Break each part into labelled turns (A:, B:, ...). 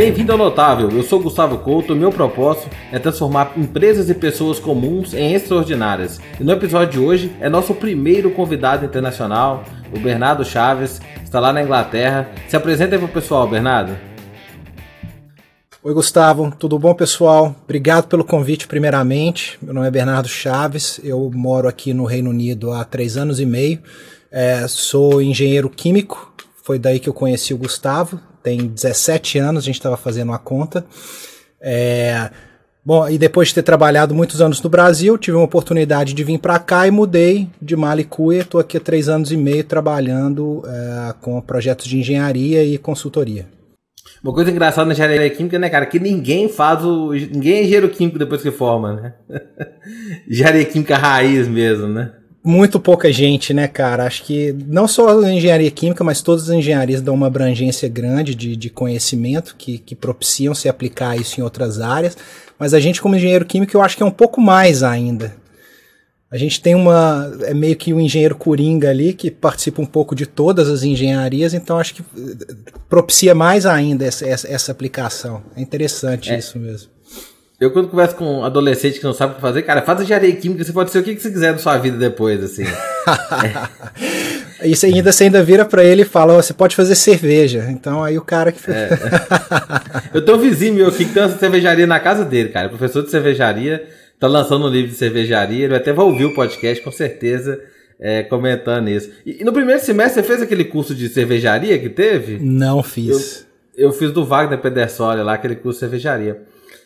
A: Bem-vindo ao Notável. Eu sou Gustavo Couto. Meu propósito é transformar empresas e pessoas comuns em extraordinárias. E no episódio de hoje é nosso primeiro convidado internacional, o Bernardo Chaves, está lá na Inglaterra. Se apresenta aí pro pessoal, Bernardo.
B: Oi, Gustavo, tudo bom, pessoal? Obrigado pelo convite, primeiramente. Meu nome é Bernardo Chaves, eu moro aqui no Reino Unido há três anos e meio. É, sou engenheiro químico, foi daí que eu conheci o Gustavo. Tem 17 anos, a gente estava fazendo uma conta. É, bom, e depois de ter trabalhado muitos anos no Brasil, tive uma oportunidade de vir para cá e mudei de Malicuia. Estou aqui há três anos e meio trabalhando é, com projetos de engenharia e consultoria.
A: Uma coisa engraçada na engenharia química, né, cara, que ninguém faz o. Ninguém é engenheiro químico depois que forma, né? engenharia química raiz mesmo, né?
B: Muito pouca gente, né, cara? Acho que não só a engenharia química, mas todas as engenharias dão uma abrangência grande de, de conhecimento que, que propiciam se aplicar isso em outras áreas. Mas a gente, como engenheiro químico, eu acho que é um pouco mais ainda. A gente tem uma. É meio que um engenheiro coringa ali que participa um pouco de todas as engenharias, então acho que eh, propicia mais ainda essa, essa, essa aplicação. É interessante é. isso mesmo.
A: Eu, quando converso com um adolescente que não sabe o que fazer, cara, faz engenharia química, você pode ser o que você quiser da sua vida depois, assim.
B: é. Isso ainda você ainda vira para ele e fala, oh, você pode fazer cerveja. Então aí o cara que. É.
A: Eu tenho um vizinho meu aqui que tem uma cervejaria na casa dele, cara. Professor de cervejaria tá lançando um livro de cervejaria, ele até vai ouvir o podcast, com certeza, é, comentando isso. E, e, no primeiro semestre você fez aquele curso de cervejaria que teve?
B: Não fiz.
A: Eu, eu fiz do Wagner Pedersoli lá, aquele curso de cervejaria.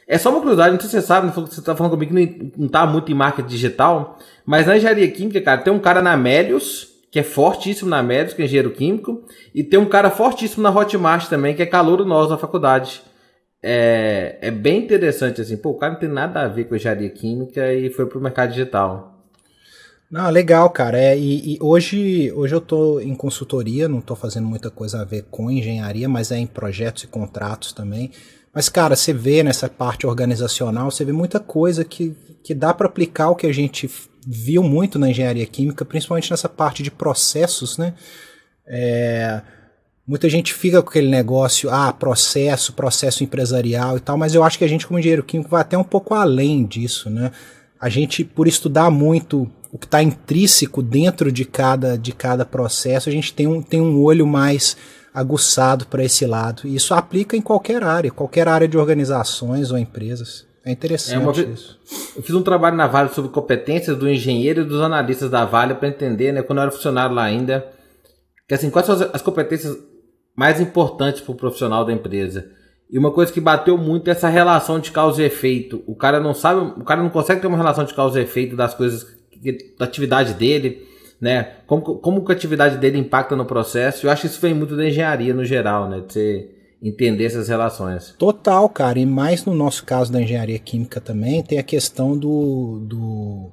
A: É só uma curiosidade, não sei se você sabe, você tá falando comigo que não, tá muito em marketing digital, mas na engenharia química, cara, tem um cara na Melius, que é fortíssimo na Melius, que é engenheiro químico, e tem um cara fortíssimo na Hotmart também, que é calor nosso da faculdade é, é bem interessante, assim, pô, o cara não tem nada a ver com engenharia química e foi pro mercado digital.
B: Não, legal, cara. É, e, e, hoje, hoje eu tô em consultoria, não tô fazendo muita coisa a ver com engenharia, mas é em projetos e contratos também. Mas, cara, você vê nessa parte organizacional, você vê muita coisa que, que dá para aplicar o que a gente viu muito na engenharia química, principalmente nessa parte de processos, né? É, Muita gente fica com aquele negócio, ah, processo, processo empresarial e tal, mas eu acho que a gente, como engenheiro químico, vai até um pouco além disso, né? A gente, por estudar muito o que está intrínseco dentro de cada, de cada processo, a gente tem um, tem um olho mais aguçado para esse lado. E isso aplica em qualquer área, qualquer área de organizações ou empresas. É interessante é isso.
A: Eu fiz um trabalho na Vale sobre competências do engenheiro e dos analistas da Vale para entender, né, quando eu era funcionário lá ainda, que assim, quais são as competências mais importantes para o profissional da empresa. E uma coisa que bateu muito é essa relação de causa e efeito. O cara não sabe, o cara não consegue ter uma relação de causa e efeito das coisas, da atividade dele, né? Como, como que a atividade dele impacta no processo. Eu acho que isso vem muito da engenharia no geral, né? De você entender essas relações.
B: Total, cara. E mais no nosso caso da engenharia química também, tem a questão do, do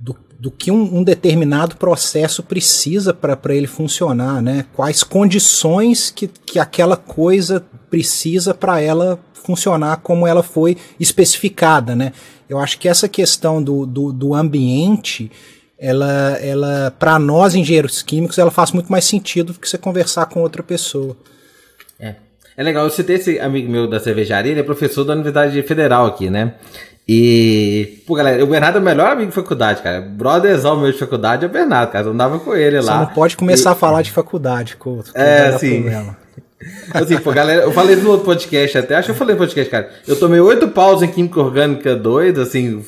B: do, do que um, um, determinado processo precisa para ele funcionar, né? Quais condições que, que aquela coisa precisa para ela funcionar como ela foi especificada, né? Eu acho que essa questão do, do, do ambiente, ela, ela para nós engenheiros químicos, ela faz muito mais sentido do que você conversar com outra pessoa.
A: É. É legal, eu citei esse amigo meu da cervejaria, ele é professor da Universidade Federal aqui, né? E, pô, galera, o Bernardo é o melhor amigo de faculdade, cara. Brotherzão meu de faculdade é o Bernardo, cara. Eu andava com ele lá. Você
B: não pode começar e... a falar de faculdade, Couto.
A: É, sim. Assim, pô, galera, eu falei no outro podcast até, acho que eu falei no podcast, cara. Eu tomei oito paus em Química Orgânica 2, assim,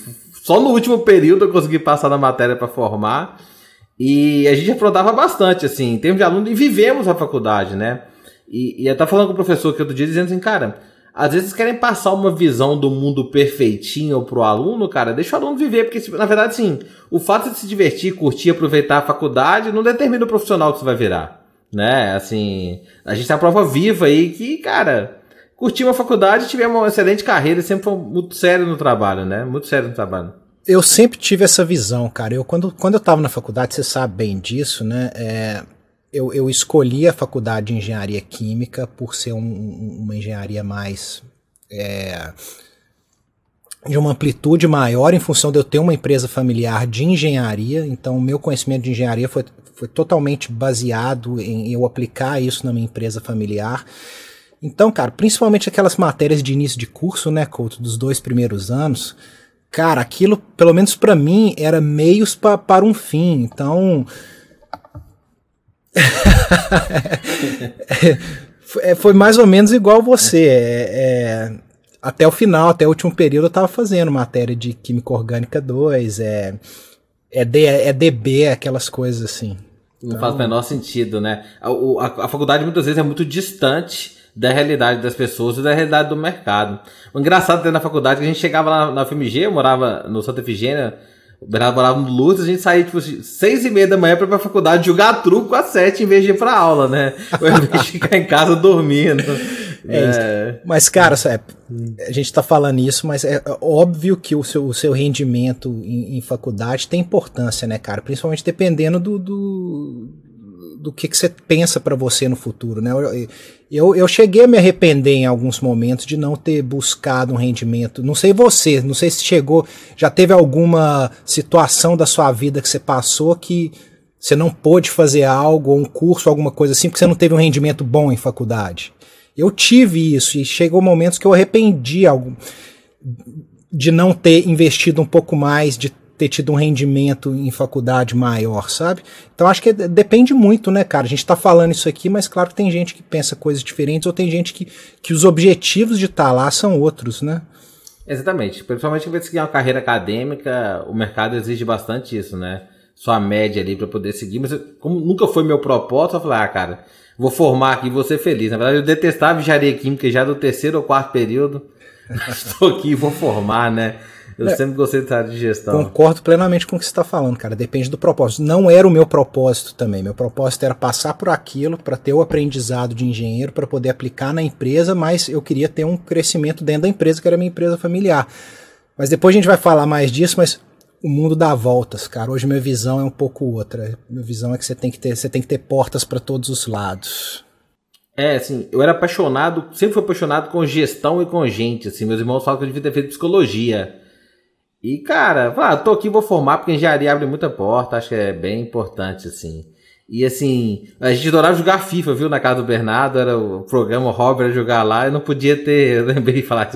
A: só no último período eu consegui passar na matéria para formar. E a gente aprontava bastante, assim, em termos de aluno, e vivemos a faculdade, né? E, e eu tava falando com o professor que outro dia, dizendo assim, cara, às vezes querem passar uma visão do mundo perfeitinho pro aluno, cara, deixa o aluno viver, porque na verdade, sim, o fato de se divertir, curtir, aproveitar a faculdade não determina o profissional que você vai virar, né? Assim, a gente tem a prova viva aí que, cara, curtir uma faculdade, tiver uma excelente carreira, sempre foi muito sério no trabalho, né? Muito sério no trabalho.
B: Eu sempre tive essa visão, cara. Eu quando, quando eu tava na faculdade, você sabe bem disso, né? É, eu, eu escolhi a faculdade de engenharia química por ser um, uma engenharia mais. É, de uma amplitude maior em função de eu ter uma empresa familiar de engenharia, então o meu conhecimento de engenharia foi, foi totalmente baseado em eu aplicar isso na minha empresa familiar. Então, cara, principalmente aquelas matérias de início de curso, né, Couto, dos dois primeiros anos, cara, aquilo, pelo menos para mim, era meios pa, para um fim. Então. É, foi mais ou menos igual você. É, é, até o final, até o último período, eu estava fazendo matéria de Química Orgânica 2, é, é, D, é DB, aquelas coisas assim.
A: Não então... faz o menor sentido, né? A, a, a faculdade muitas vezes é muito distante da realidade das pessoas e da realidade do mercado. O engraçado dentro da faculdade é que a gente chegava lá na FMG, eu morava no Santa Efigênia, o Bernardo morava no Lourdes, a gente saía tipo seis e meia da manhã pra ir pra faculdade jogar truco às sete em vez de ir pra aula, né? Ou em vez de ficar em casa dormindo.
B: É, é. Mas, cara, a gente tá falando isso, mas é óbvio que o seu, o seu rendimento em, em faculdade tem importância, né, cara? Principalmente dependendo do, do do que, que você pensa para você no futuro, né? Eu, eu, eu, cheguei a me arrepender em alguns momentos de não ter buscado um rendimento. Não sei você, não sei se chegou, já teve alguma situação da sua vida que você passou que você não pôde fazer algo, ou um curso, alguma coisa assim, porque você não teve um rendimento bom em faculdade. Eu tive isso e chegou momentos que eu arrependi de não ter investido um pouco mais, de ter tido um rendimento em faculdade maior, sabe? Então acho que depende muito, né, cara? A gente tá falando isso aqui, mas claro que tem gente que pensa coisas diferentes ou tem gente que, que os objetivos de estar tá lá são outros, né?
A: Exatamente. Principalmente se você seguir uma carreira acadêmica, o mercado exige bastante isso, né? Sua média ali para poder seguir, mas como nunca foi meu propósito, eu falei, ah, cara, vou formar aqui, vou ser feliz. Na verdade, eu detestava engenharia química já do terceiro ou quarto período. Estou aqui, vou formar, né? Eu é, sempre gostei de área de gestão.
B: Concordo plenamente com o que você está falando, cara. Depende do propósito. Não era o meu propósito também. Meu propósito era passar por aquilo para ter o aprendizado de engenheiro, para poder aplicar na empresa, mas eu queria ter um crescimento dentro da empresa, que era a minha empresa familiar. Mas depois a gente vai falar mais disso, mas o mundo dá voltas, cara. Hoje minha visão é um pouco outra. Minha visão é que você tem que ter, você tem que ter portas para todos os lados.
A: É, assim, eu era apaixonado, sempre fui apaixonado com gestão e com gente, assim, meus irmãos falam que eu devia ter feito psicologia. E, cara, ah, tô aqui, vou formar, porque engenharia abre muita porta, acho que é bem importante, assim. E assim, a gente adorava jogar FIFA, viu, na casa do Bernardo, era o programa hobby era jogar lá, e não podia ter, eu lembrei de falar,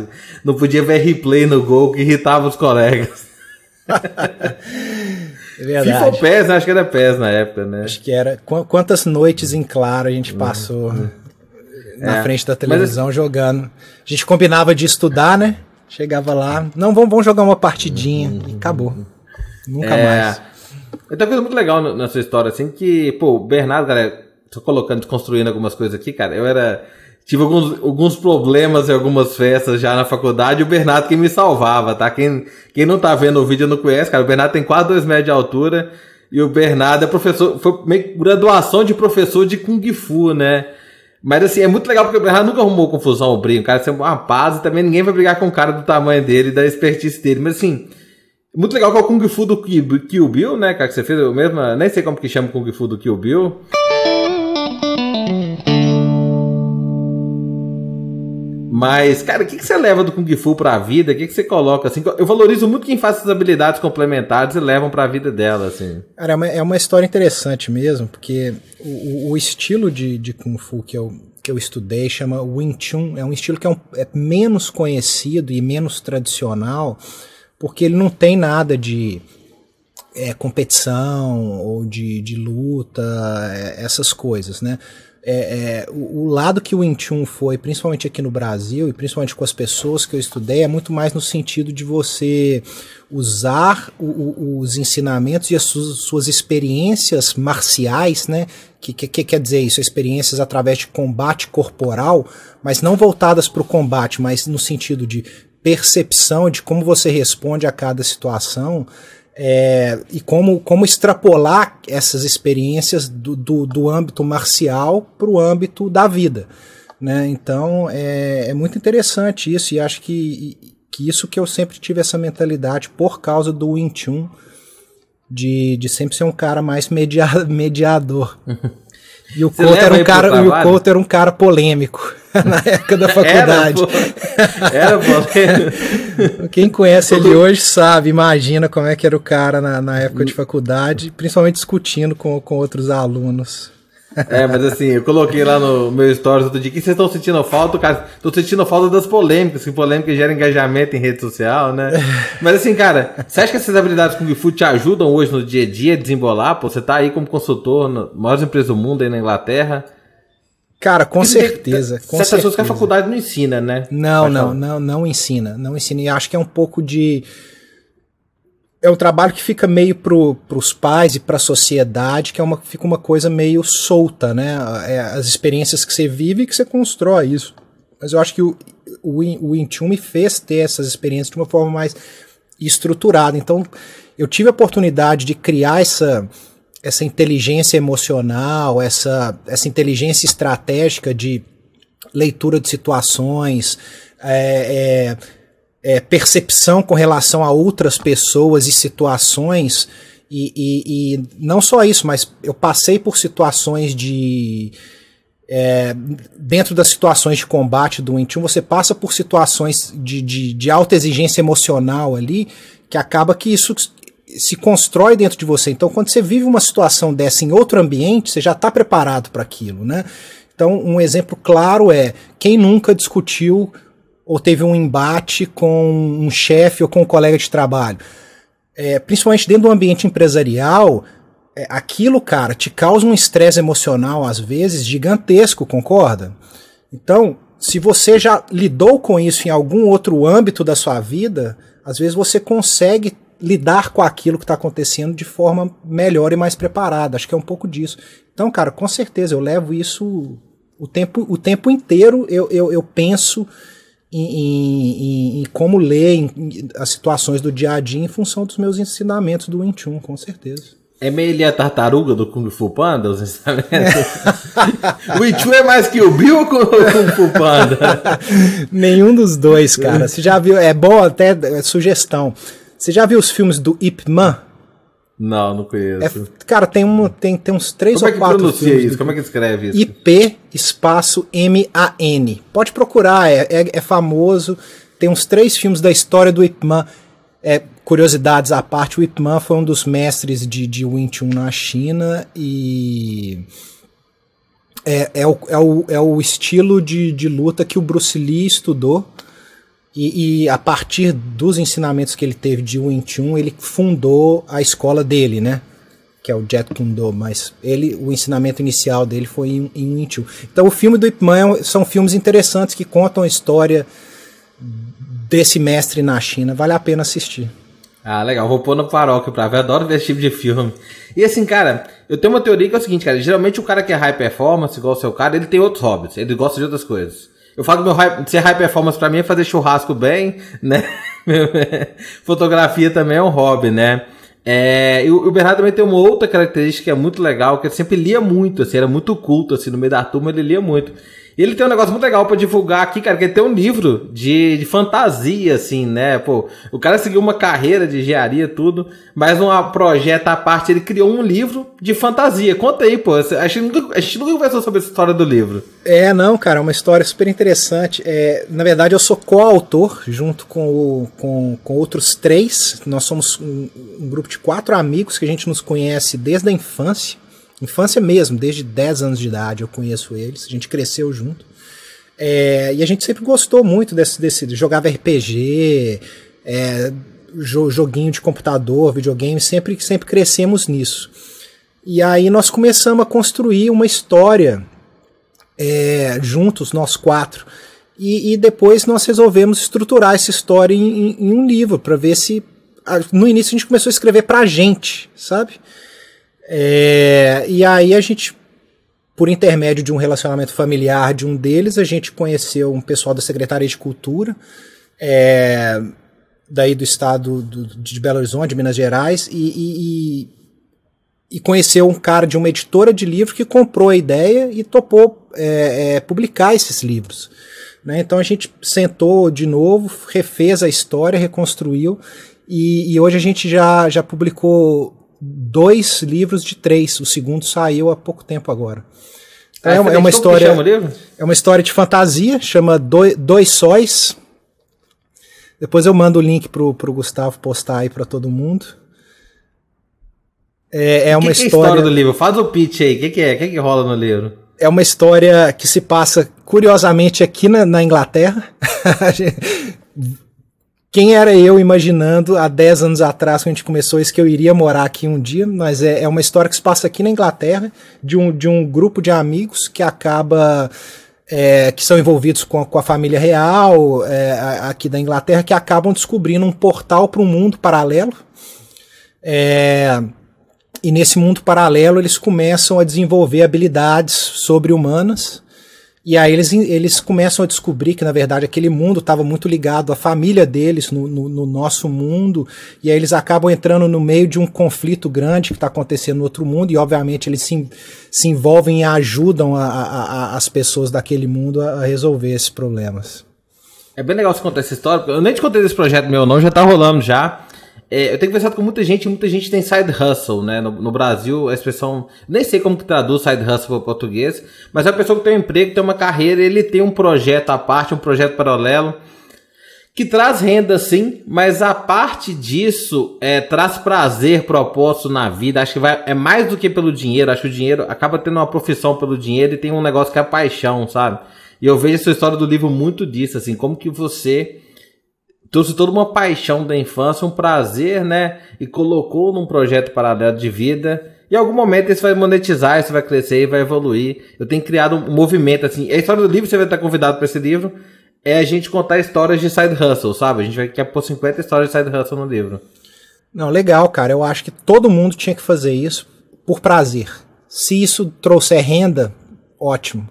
A: não podia ver replay no gol que irritava os colegas.
B: É verdade.
A: FIFA ou PES, né? Acho que era PES na época, né?
B: Acho que era. Quantas noites em claro a gente passou uhum. na é. frente da televisão Mas, jogando. A gente combinava de estudar, né? Chegava lá, não, vamos, vamos jogar uma partidinha uhum. e acabou. Nunca é, mais.
A: Tem uma coisa muito legal na sua história, assim, que, pô, o Bernardo, cara, tô colocando, construindo algumas coisas aqui, cara. Eu era. Tive alguns, alguns problemas em algumas festas já na faculdade, e o Bernardo que me salvava, tá? Quem, quem não tá vendo o vídeo não conhece, cara. O Bernardo tem quase dois metros de altura. E o Bernardo é professor, foi meio graduação de professor de Kung Fu, né? Mas assim, é muito legal porque o Bernardo nunca arrumou confusão ou briga. O cara é uma paz e também ninguém vai brigar com o cara do tamanho dele da expertise dele. Mas assim, muito legal que é o Kung Fu do Kill Bill, né, cara? Que você fez o mesmo. Nem sei como que chama o Kung Fu do Kill Bill. Mas, cara, o que, que você leva do Kung Fu pra vida? O que, que você coloca, assim? Eu valorizo muito quem faz essas habilidades complementares e levam pra vida dela, assim.
B: Cara, é uma, é uma história interessante mesmo, porque o, o estilo de, de Kung Fu que eu, que eu estudei chama Wing Chun. É um estilo que é, um, é menos conhecido e menos tradicional, porque ele não tem nada de é, competição ou de, de luta, é, essas coisas, né? É, é, o, o, lado que o Chun foi, principalmente aqui no Brasil e principalmente com as pessoas que eu estudei, é muito mais no sentido de você usar o, o, os ensinamentos e as suas, suas experiências marciais, né? Que, que, que, quer dizer isso? Experiências através de combate corporal, mas não voltadas para o combate, mas no sentido de percepção de como você responde a cada situação é, e como, como extrapolar essas experiências do, do, do âmbito marcial para o âmbito da vida. Né? Então é, é, muito interessante isso, e acho que, que isso que eu sempre tive essa mentalidade por causa do Wing Chun, de, de sempre ser um cara mais media, mediador. E o Couto era um cara, e o Couto era um cara polêmico na época da faculdade. Era, pô. Era, Quem conhece ele hoje sabe, imagina como é que era o cara na, na época de faculdade, principalmente discutindo com, com outros alunos.
A: É, mas assim, eu coloquei lá no meu stories outro dia que vocês estão sentindo falta, cara. Tô sentindo falta das polêmicas, que polêmica gera engajamento em rede social, né? Mas assim, cara, você acha que essas habilidades Kung Fu te ajudam hoje no dia a dia a desembolar? Pô, você tá aí como consultor na maior empresa do mundo aí na Inglaterra.
B: Cara, com certeza. Com
A: certas
B: pessoas
A: que a faculdade não ensina, né?
B: Não, não, não, não ensina. Não ensina. E acho que é um pouco de. É um trabalho que fica meio pro, pros pais e pra sociedade, que é uma, fica uma coisa meio solta, né? É as experiências que você vive e que você constrói isso. Mas eu acho que o, o, o fez ter essas experiências de uma forma mais estruturada. Então, eu tive a oportunidade de criar essa essa inteligência emocional, essa, essa inteligência estratégica de leitura de situações, é, é, é, percepção com relação a outras pessoas e situações. E, e, e, não só isso, mas eu passei por situações de. É, dentro das situações de combate do Intune, você passa por situações de, de, de alta exigência emocional ali, que acaba que isso se constrói dentro de você. Então, quando você vive uma situação dessa em outro ambiente, você já está preparado para aquilo, né? Então, um exemplo claro é quem nunca discutiu ou teve um embate com um chefe ou com um colega de trabalho. É, principalmente dentro do ambiente empresarial, é, aquilo, cara, te causa um estresse emocional, às vezes, gigantesco, concorda? Então, se você já lidou com isso em algum outro âmbito da sua vida, às vezes você consegue lidar com aquilo que está acontecendo de forma melhor e mais preparada. Acho que é um pouco disso. Então, cara, com certeza eu levo isso o tempo, o tempo inteiro. Eu, eu, eu penso em, em, em, como ler as situações do dia a dia em função dos meus ensinamentos do Wing Chun, com certeza.
A: É meio ele a tartaruga do Kung Fu Panda, os ensinamentos? o Wing Chun é mais que o Bill ou o Kung Fu Panda?
B: Nenhum dos dois, cara. Você já viu, é bom até, é sugestão. Você já viu os filmes do Ip Man?
A: Não, não conheço.
B: É, cara, tem, um, tem, tem uns três
A: Como
B: ou quatro.
A: Como é que pronuncia isso? Como é que escreve isso?
B: IP espaço M-A-N. Pode procurar, é, é, é, famoso. Tem uns três filmes da história do Ip Man. É, curiosidades à parte, o Ip Man foi um dos mestres de, de Wing Chun na China e. É, é, o, é, o, é o estilo de, de luta que o Bruce Lee estudou e, e, a partir dos ensinamentos que ele teve de Wing Chun, ele fundou a escola dele, né? Que é o Jet Kune Do, mas ele, o ensinamento inicial dele foi em, em Wing Chun. Então o filme do Ip Man é são filmes interessantes que contam a história desse mestre na China. Vale a pena assistir.
A: Ah, legal. Vou pôr no paróquio pra ver. Adoro ver esse tipo de filme. E assim, cara, eu tenho uma teoria que é o seguinte, cara. Geralmente o cara que é high performance, igual o seu cara, ele tem outros hobbies. Ele gosta de outras coisas. Eu falo que meu high, ser high performance pra mim é fazer churrasco bem, né? Fotografia também é um hobby, né? É, e o Bernardo também tem uma outra característica que é muito legal, que ele sempre lia muito, assim, era muito culto, assim, no meio da turma ele lia muito. E ele tem um negócio muito legal para divulgar aqui, cara, que ele tem um livro de, de fantasia, assim, né? Pô, o cara seguiu uma carreira de engenharia, tudo, mas um projeto à parte, ele criou um livro de fantasia. Conta aí, pô. A gente nunca, a gente nunca conversou sobre essa história do livro.
B: É, não, cara, é uma história super interessante. É, na verdade, eu sou coautor, junto com, o, com, com outros três. Nós somos um, um grupo de quatro amigos que a gente nos conhece desde a infância. Infância mesmo, desde 10 anos de idade eu conheço eles, a gente cresceu junto. É, e a gente sempre gostou muito desse, desse jogava RPG, é, joguinho de computador, videogame, sempre, sempre crescemos nisso. E aí nós começamos a construir uma história é, juntos, nós quatro. E, e, depois nós resolvemos estruturar essa história em, em um livro, para ver se. No início a gente começou a escrever pra gente, sabe? É, e aí a gente, por intermédio de um relacionamento familiar de um deles, a gente conheceu um pessoal da Secretaria de Cultura, é, daí do estado do, de Belo Horizonte, de Minas Gerais, e, e, e, conheceu um cara de uma editora de livros que comprou a ideia e topou é, é publicar esses livros. Né? Então a gente sentou de novo, refez a história, reconstruiu, e, e hoje a gente já, já publicou dois livros de três. O segundo saiu há pouco tempo agora.
A: é, uma, é uma história.
B: É uma história de fantasia, chama Dois, Dois Sóis. Depois eu mando o link pro, pro Gustavo postar aí para todo mundo. É, é uma
A: que que
B: história...
A: é a história do livro? Faz o pitch aí. O que, que é? O que, que rola no livro?
B: É uma história que se passa, curiosamente, aqui na, na Inglaterra. Quem era eu imaginando há 10 anos atrás, quando a gente começou isso, que eu iria morar aqui um dia, mas é, é uma história que se passa aqui na Inglaterra, de um, de um grupo de amigos que acaba. É, que são envolvidos com a, com a família real é, aqui da Inglaterra, que acabam descobrindo um portal para um mundo paralelo. É, e nesse mundo paralelo eles começam a desenvolver habilidades sobre-humanas e aí eles, eles começam a descobrir que, na verdade, aquele mundo estava muito ligado à família deles no, no, no, nosso mundo, e aí eles acabam entrando no meio de um conflito grande que está acontecendo no outro mundo, e obviamente eles se, se envolvem e ajudam a, a, a, as pessoas daquele mundo a, resolver esses problemas.
A: É bem legal você contar essa história, eu nem te contei desse projeto meu não, já está rolando já. É, eu tenho conversado com muita gente, muita gente tem side hustle, né? No, no, Brasil, a expressão. Nem sei como que traduz side hustle para português, mas é a pessoa que tem um emprego, tem uma carreira, ele tem um projeto à parte, um projeto paralelo, que traz renda sim, mas a parte disso é, traz prazer, propósito na vida. Acho que vai, é mais do que pelo dinheiro. Acho que o dinheiro acaba tendo uma profissão pelo dinheiro e tem um negócio que é paixão, sabe? E eu vejo essa história do livro muito disso, assim, como que você trouxe toda uma paixão da infância, um prazer, né? E colocou num projeto paralelo de vida. Em algum momento isso vai monetizar, isso vai crescer e vai evoluir. Eu tenho criado um movimento assim. A história do livro, você vai estar convidado para esse livro, é a gente contar histórias de side hustle, sabe? A gente vai quer pôr 50 histórias de side hustle no livro.
B: Não, legal, cara. Eu acho que todo mundo tinha que fazer isso por prazer. Se isso trouxer renda, ótimo.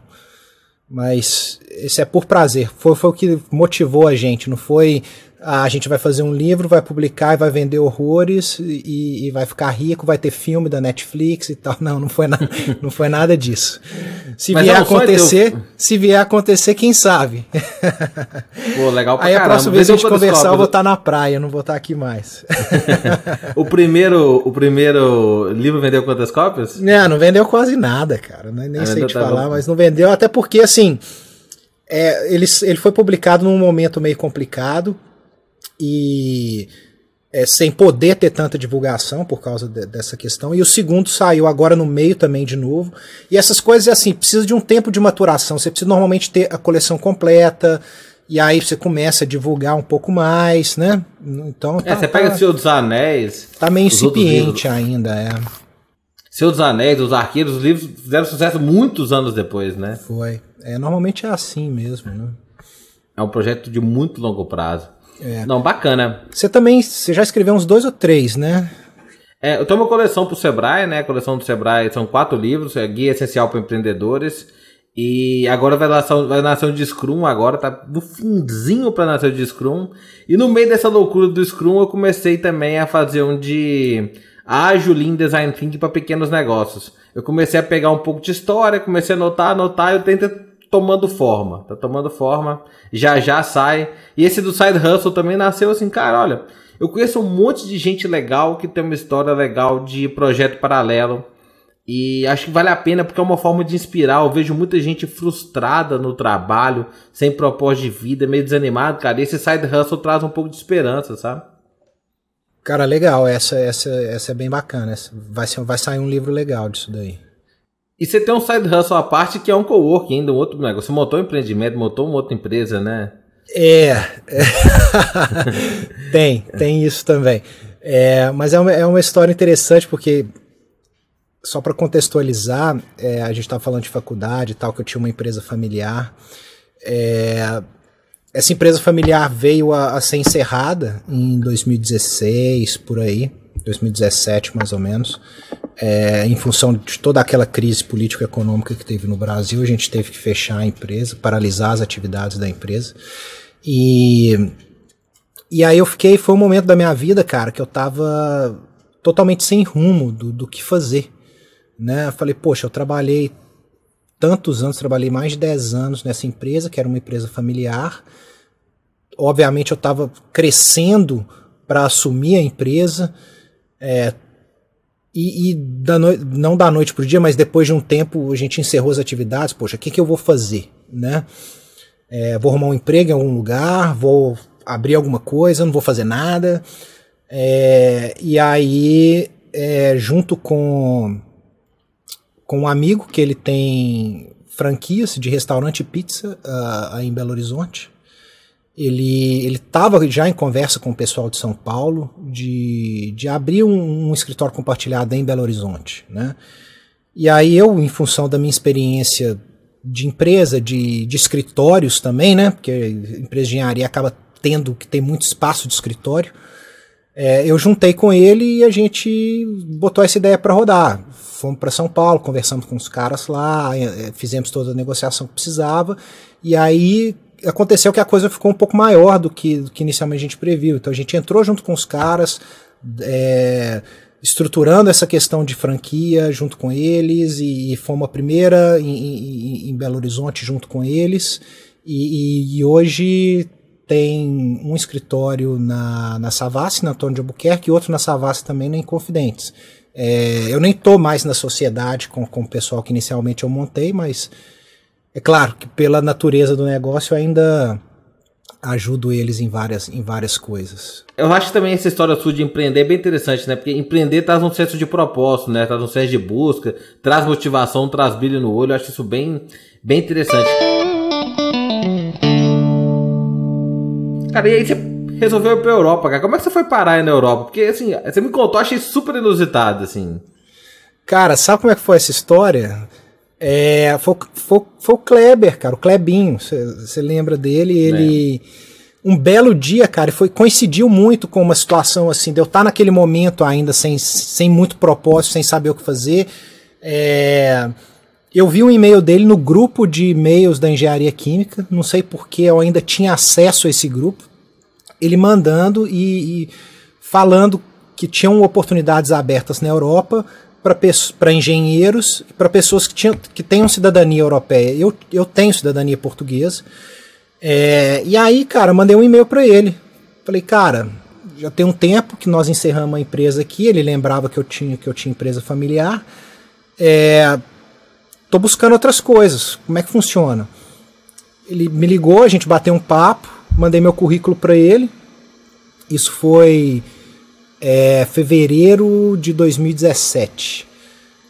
B: Mas isso é por prazer. Foi, foi o que motivou a gente, não foi a gente vai fazer um livro, vai publicar e vai vender horrores e, e, vai ficar rico, vai ter filme da Netflix e tal. Não, não foi, na, não foi nada disso. Se Mas vier é acontecer, teu... se vier acontecer, quem sabe?
A: Pô, legal pra
B: Aí
A: caramba.
B: a próxima vez a gente conversar, eu vou estar tá na praia, não vou estar tá aqui mais.
A: o primeiro, o primeiro livro vendeu quantas cópias?
B: Não, não vendeu quase nada, cara. Nem, nem sei te tá falar, bom. mas não vendeu, até porque assim. É, ele, ele foi publicado num momento meio complicado e é, sem poder ter tanta divulgação por causa de, dessa questão. E o segundo saiu agora no meio também de novo. E essas coisas, assim, precisa de um tempo de maturação. Você precisa normalmente ter a coleção completa. E aí você começa a divulgar um pouco mais, né? Então.
A: É, tá, você pega tá, Senhor dos Anéis.
B: Tá meio incipiente ainda, é.
A: Senhor dos Anéis, os Arqueiros, os livros fizeram sucesso muitos anos depois, né?
B: Foi. É, normalmente é assim mesmo, né?
A: É um projeto de muito longo prazo. É. Não, bacana.
B: Você também, você já escreveu uns dois ou três, né?
A: É, eu tenho uma coleção pro Sebrae, né? A coleção do Sebrae são quatro livros, é Guia Essencial para Empreendedores. E agora vai nascer, vai nascer de Scrum, agora tá no finzinho para nascer de Scrum. E no meio dessa loucura do Scrum, eu comecei também a fazer um de ágil Lean Design Thinking para pequenos negócios. Eu comecei a pegar um pouco de história, comecei a anotar, anotar, eu tento tomando forma, tá tomando forma, já já sai. E esse do Side Hustle também nasceu assim, cara, olha, eu conheço um monte de gente legal que tem uma história legal de projeto paralelo. E acho que vale a pena porque é uma forma de inspirar. Eu vejo muita gente frustrada no trabalho, sem propósito de vida, meio desanimado, cara. E esse side hustle traz um pouco de esperança, sabe?
B: Cara, legal. Essa, essa, essa é bem bacana. Vai, ser, vai sair um livro legal disso daí.
A: E você tem um side hustle à parte que é um coworking ainda, um outro negócio. Você montou um empreendimento, montou uma outra empresa, né?
B: É. tem, tem isso também. É, mas é uma, é uma história interessante porque, só para contextualizar, é, a gente estava falando de faculdade e tal, que eu tinha uma empresa familiar. É, essa empresa familiar veio a, a ser encerrada em 2016, por aí. 2017 mais ou menos, é, em função de toda aquela crise político-econômica que teve no Brasil, a gente teve que fechar a empresa, paralisar as atividades da empresa. E, e aí eu fiquei, foi um momento da minha vida, cara, que eu tava totalmente sem rumo do, do que fazer. Né? Eu falei, poxa, eu trabalhei tantos anos, trabalhei mais de 10 anos nessa empresa, que era uma empresa familiar. Obviamente eu estava crescendo para assumir a empresa. É, e, e da no... não da noite para o dia, mas depois de um tempo a gente encerrou as atividades. Poxa, o que, que eu vou fazer? Né? É, vou arrumar um emprego em algum lugar, vou abrir alguma coisa, não vou fazer nada. É, e aí é, junto com, com um amigo que ele tem franquias de restaurante e pizza uh, em Belo Horizonte. Ele estava já em conversa com o pessoal de São Paulo de, de abrir um, um escritório compartilhado em Belo Horizonte. Né? E aí eu, em função da minha experiência de empresa, de, de escritórios também, né? Porque empresa de engenharia acaba tendo que ter muito espaço de escritório. É, eu juntei com ele e a gente botou essa ideia para rodar. Fomos para São Paulo, conversamos com os caras lá, é, fizemos toda a negociação que precisava. E aí aconteceu que a coisa ficou um pouco maior do que, do que inicialmente a gente previu. Então a gente entrou junto com os caras. É, estruturando essa questão de franquia junto com eles e, e fomos a primeira em, em, em, Belo Horizonte junto com eles e, e, e, hoje tem um escritório na, na Savassi, na Antônio de Albuquerque e outro na Savassi também na Inconfidentes. É, eu nem estou mais na sociedade com, com o pessoal que inicialmente eu montei, mas é claro que pela natureza do negócio eu ainda ajudo eles em várias, em várias coisas.
A: Eu acho que também essa história sua de empreender é bem interessante, né? Porque empreender traz um senso de propósito, né? Traz um senso de busca, traz motivação, traz brilho no olho. Eu acho isso bem, bem interessante. Cara, e aí você resolveu ir pra Europa, cara? Como é que você foi parar aí na Europa? Porque, assim, você me contou, achei super inusitado, assim.
B: Cara, sabe como é que foi essa história? É, foi, foi, foi o Kleber, cara, o Klebinho. Você lembra dele? Ele. É. Um belo dia, cara, foi coincidiu muito com uma situação assim, de eu estar naquele momento ainda sem, sem muito propósito, sem saber o que fazer. É, eu vi um e-mail dele no grupo de e-mails da engenharia química, não sei porque eu ainda tinha acesso a esse grupo. Ele mandando e, e falando que tinham oportunidades abertas na Europa para engenheiros e para pessoas que, tinham, que tenham cidadania europeia. Eu, eu tenho cidadania portuguesa. É, e aí, cara, mandei um e-mail para ele. Falei, cara, já tem um tempo que nós encerramos a empresa aqui. Ele lembrava que eu tinha que eu tinha empresa familiar. É, tô buscando outras coisas. Como é que funciona? Ele me ligou, a gente bateu um papo, mandei meu currículo para ele. Isso foi é, fevereiro de 2017.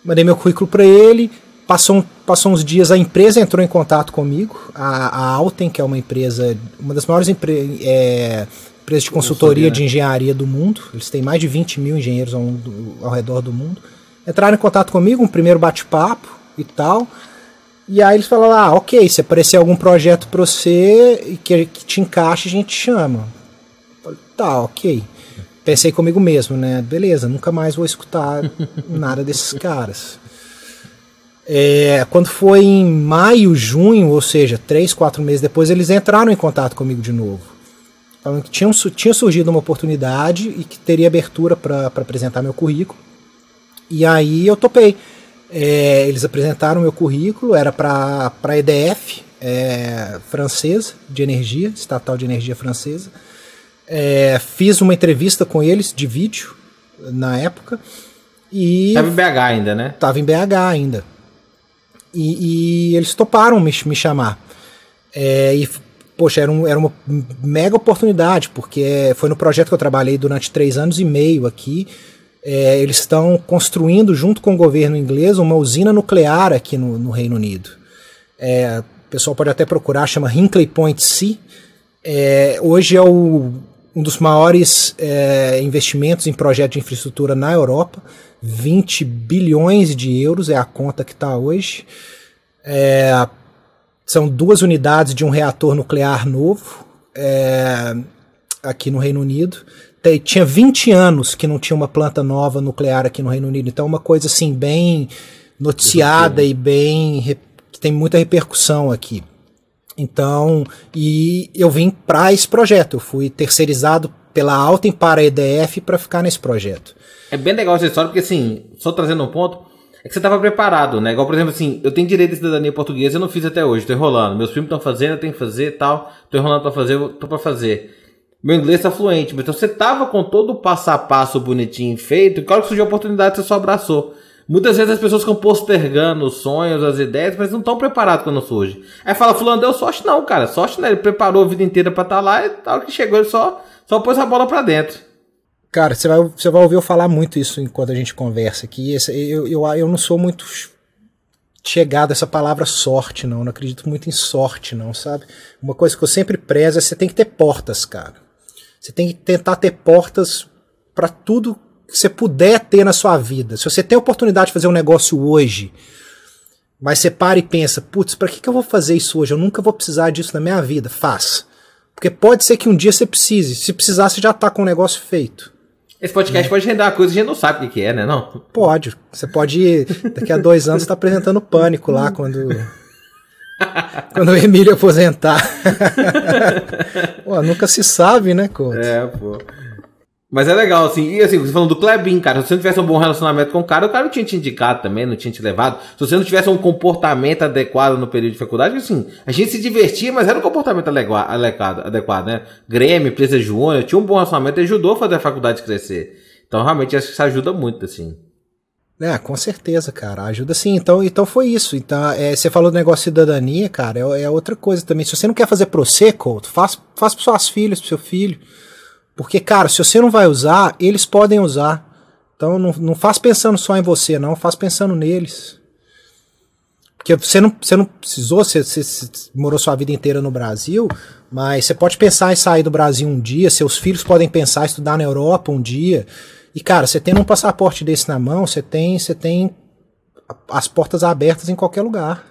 B: Mandei meu currículo para ele, passou, passou uns dias, a empresa entrou em contato comigo, a, a Alten, que é uma empresa, uma das maiores empre, é, empresas de consultoria de engenharia do mundo, eles têm mais de 20 mil engenheiros ao, ao redor do mundo, entraram em contato comigo, um primeiro bate-papo e tal, e aí eles falaram, ah, ok, se aparecer algum projeto para você que, que te encaixe, a gente chama. Falei, tá, ok pensei comigo mesmo, né? Beleza, nunca mais vou escutar nada desses caras. É, quando foi em maio, junho, ou seja, três, quatro meses depois, eles entraram em contato comigo de novo. Falando que tinha, tinha surgido uma oportunidade e que teria abertura para apresentar meu currículo. E aí eu topei. É, eles apresentaram meu currículo, era para a EDF, é, francesa, de energia, estatal de energia francesa. É, fiz uma entrevista com eles de vídeo na época. E.
A: Tava em BH ainda, né?
B: Tava em BH ainda. E, e eles toparam me, me chamar. É, e, poxa, era, um, era uma mega oportunidade, porque foi no projeto que eu trabalhei durante três anos e meio aqui. É, eles estão construindo, junto com o governo inglês, uma usina nuclear aqui no, no Reino Unido. É, o pessoal pode até procurar, chama Hinkley Point C. É, hoje é o um dos maiores é, investimentos em projetos de infraestrutura na Europa. 20 bilhões de euros é a conta que está hoje. É, são duas unidades de um reator nuclear novo é, aqui no Reino Unido. Tem, tinha 20 anos que não tinha uma planta nova nuclear aqui no Reino Unido. Então, uma coisa assim, bem noticiada e bem. que tem muita repercussão aqui. Então, e eu vim para esse projeto. Eu fui terceirizado pela Alten para a EDF para ficar nesse projeto.
A: É bem legal essa história, porque assim, só trazendo um ponto, é que você estava preparado, né? Igual, por exemplo, assim, eu tenho direito à cidadania portuguesa, eu não fiz até hoje, tô enrolando. Meus filhos estão fazendo, eu tenho que fazer tal, tô enrolando para fazer, tô para fazer. Meu inglês tá fluente, então você tava com todo o passo a passo bonitinho feito, e claro que surgiu a oportunidade, você só abraçou. Muitas vezes as pessoas ficam postergando os sonhos, as ideias, mas não estão preparados quando surge. Aí fala, fulano deu sorte não, cara. Sorte né? Ele preparou a vida inteira para estar tá lá e tal que chegou ele só, só pôs a bola para dentro.
B: Cara, você vai, você vai ouvir eu falar muito isso enquanto a gente conversa aqui. Eu, eu, eu não sou muito chegado a essa palavra sorte, não. Não acredito muito em sorte, não, sabe? Uma coisa que eu sempre prezo é você tem que ter portas, cara. Você tem que tentar ter portas para tudo que você puder ter na sua vida. Se você tem a oportunidade de fazer um negócio hoje, mas você para e pensa, putz, para que, que eu vou fazer isso hoje? Eu nunca vou precisar disso na minha vida. Faz. Porque pode ser que um dia você precise. Se precisar, você já tá com o negócio feito.
A: Esse podcast é. pode render uma coisa que a gente não sabe o que é, né? Não?
B: Pode. Você pode ir. Daqui a dois anos você tá apresentando pânico lá quando. quando o Emílio aposentar. pô, nunca se sabe, né, Couto?
A: É, pô. Mas é legal, assim. E assim, você falando do Klebin, cara, se você não tivesse um bom relacionamento com o cara, o cara não tinha te indicado também, não tinha te levado. Se você não tivesse um comportamento adequado no período de faculdade, assim, a gente se divertia, mas era um comportamento adequado, adequado né? Grêmio, empresa Júnior, tinha um bom relacionamento e ajudou a fazer a faculdade crescer. Então, realmente, acho que isso ajuda muito, assim.
B: É, com certeza, cara. Ajuda sim. Então, então foi isso. Então, é, você falou do negócio de cidadania, cara, é, é, outra coisa também. Se você não quer fazer Prosecco, faz, faz para suas filhas, pro seu filho. Porque, cara, se você não vai usar, eles podem usar. Então não, não faz pensando só em você, não, faz pensando neles. Porque você não, você não precisou, você, você, você, morou sua vida inteira no Brasil, mas você pode pensar em sair do Brasil um dia, seus filhos podem pensar em estudar na Europa um dia. E, cara, você tendo um passaporte desse na mão, você tem, você tem as portas abertas em qualquer lugar.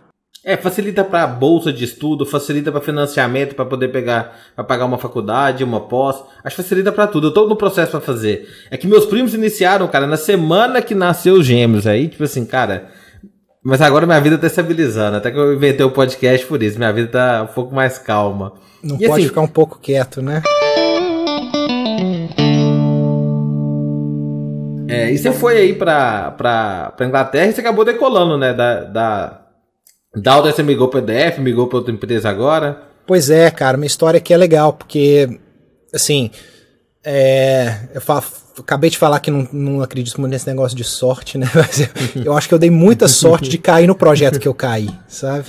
A: É, facilita para bolsa de estudo, facilita para financiamento para poder pegar, para pagar uma faculdade, uma pós. Acho que facilita para tudo. Eu tô no processo para fazer. É que meus primos iniciaram, cara, na semana que nasceu os gêmeos aí, tipo assim, cara, mas agora minha vida tá estabilizando. Até que eu inventei o podcast por isso. Minha vida tá um pouco mais calma.
B: Não e pode assim, ficar um pouco quieto, né?
A: É, e você foi aí pra, pra, pra Inglaterra e você acabou decolando, né? Da, da, da você migrou para EDF, migrou para outra empresa agora?
B: Pois é, cara, minha história aqui é legal, porque, assim, é, eu falo, acabei de falar que não, não acredito muito nesse negócio de sorte, né? Mas eu, eu acho que eu dei muita sorte de cair no projeto que eu caí, sabe?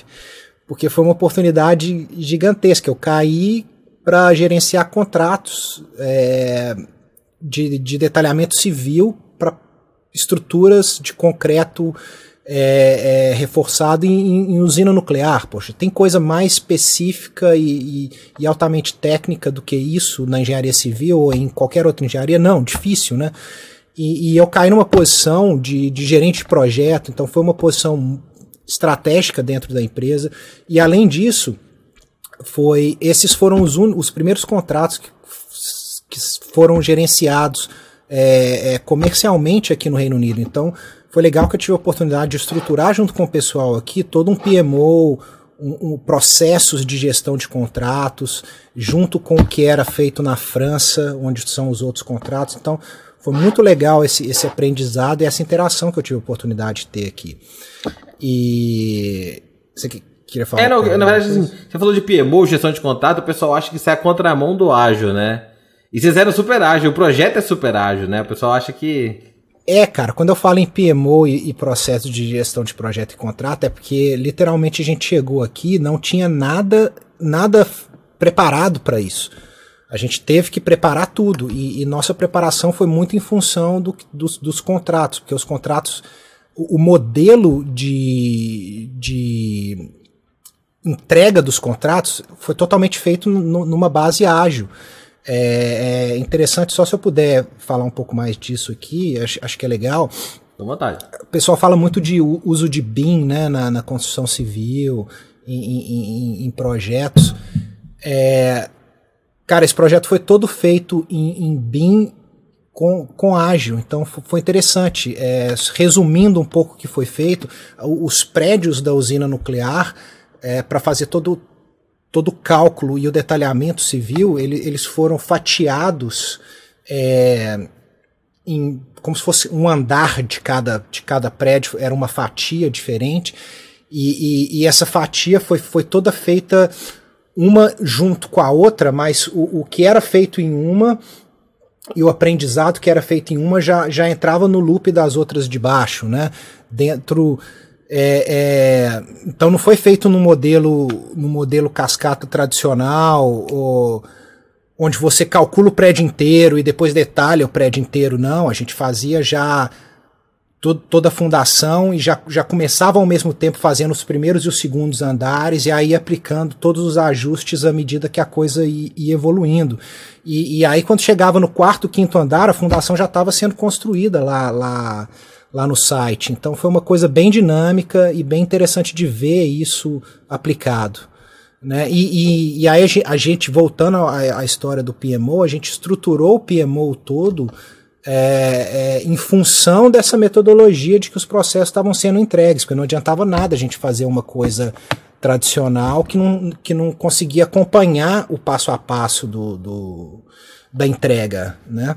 B: Porque foi uma oportunidade gigantesca. Eu caí para gerenciar contratos é, de, de detalhamento civil para estruturas de concreto é, é, reforçado em, em, usina nuclear. Poxa, tem coisa mais específica e, e, e, altamente técnica do que isso na engenharia civil ou em qualquer outra engenharia? Não, difícil, né? E, e eu caí numa posição de, de gerente de projeto, então foi uma posição estratégica dentro da empresa. E além disso, foi esses foram os, un, os primeiros contratos que, que foram gerenciados é, é, comercialmente aqui no Reino Unido. Então, foi legal que eu tive a oportunidade de estruturar junto com o pessoal aqui todo um PMO, um, um, processos de gestão de contratos, junto com o que era feito na França, onde são os outros contratos. Então, foi muito legal esse, esse aprendizado e essa interação que eu tive a oportunidade de ter aqui. E você queria falar?
A: É, não, na verdade, assim, você falou de PMO, gestão de contrato, o pessoal acha que isso é a contramão do ágil, né? E vocês eram super ágil, o projeto é super ágil, né? O pessoal acha que
B: é, cara, quando eu falo em PMO e, e, processo de gestão de projeto e contrato, é porque literalmente a gente chegou aqui não tinha nada, nada preparado para isso. A gente teve que preparar tudo e, e nossa preparação foi muito em função do, dos, dos, contratos, porque os contratos, o, o modelo de, de entrega dos contratos foi totalmente feito numa base ágil. É, é, interessante, só se eu puder falar um pouco mais disso aqui, acho, acho que é legal.
A: Com vontade.
B: O pessoal fala muito de uso de BIM né, na, na construção civil, em, em, em projetos. É, cara, esse projeto foi todo feito em, em BIM com, com ágil, então foi interessante. É, resumindo um pouco o que foi feito, os prédios da usina nuclear, é, para fazer todo, todo o cálculo e o detalhamento civil, ele, eles foram fatiados é, em, como se fosse um andar de cada, de cada prédio, era uma fatia diferente, e, e, e essa fatia foi, foi toda feita uma junto com a outra, mas o, o que era feito em uma e o aprendizado que era feito em uma já, já entrava no loop das outras de baixo, né? Dentro é, é, então não foi feito no modelo no modelo cascata tradicional ou, onde você calcula o prédio inteiro e depois detalha o prédio inteiro. Não, a gente fazia já toda a fundação e já, já começava ao mesmo tempo fazendo os primeiros e os segundos andares e aí aplicando todos os ajustes à medida que a coisa ia, ia evoluindo. E, e, aí quando chegava no quarto, quinto andar, a fundação já estava sendo construída lá, lá, lá no site. Então foi uma coisa bem dinâmica e bem interessante de ver isso aplicado. Né? E, e, e aí a gente, voltando à, à história do PMO, a gente estruturou o PMO todo é, é, em função dessa metodologia de que os processos estavam sendo entregues, porque não adiantava nada a gente fazer uma coisa tradicional que não, que não conseguia acompanhar o passo a passo do, do da entrega, né?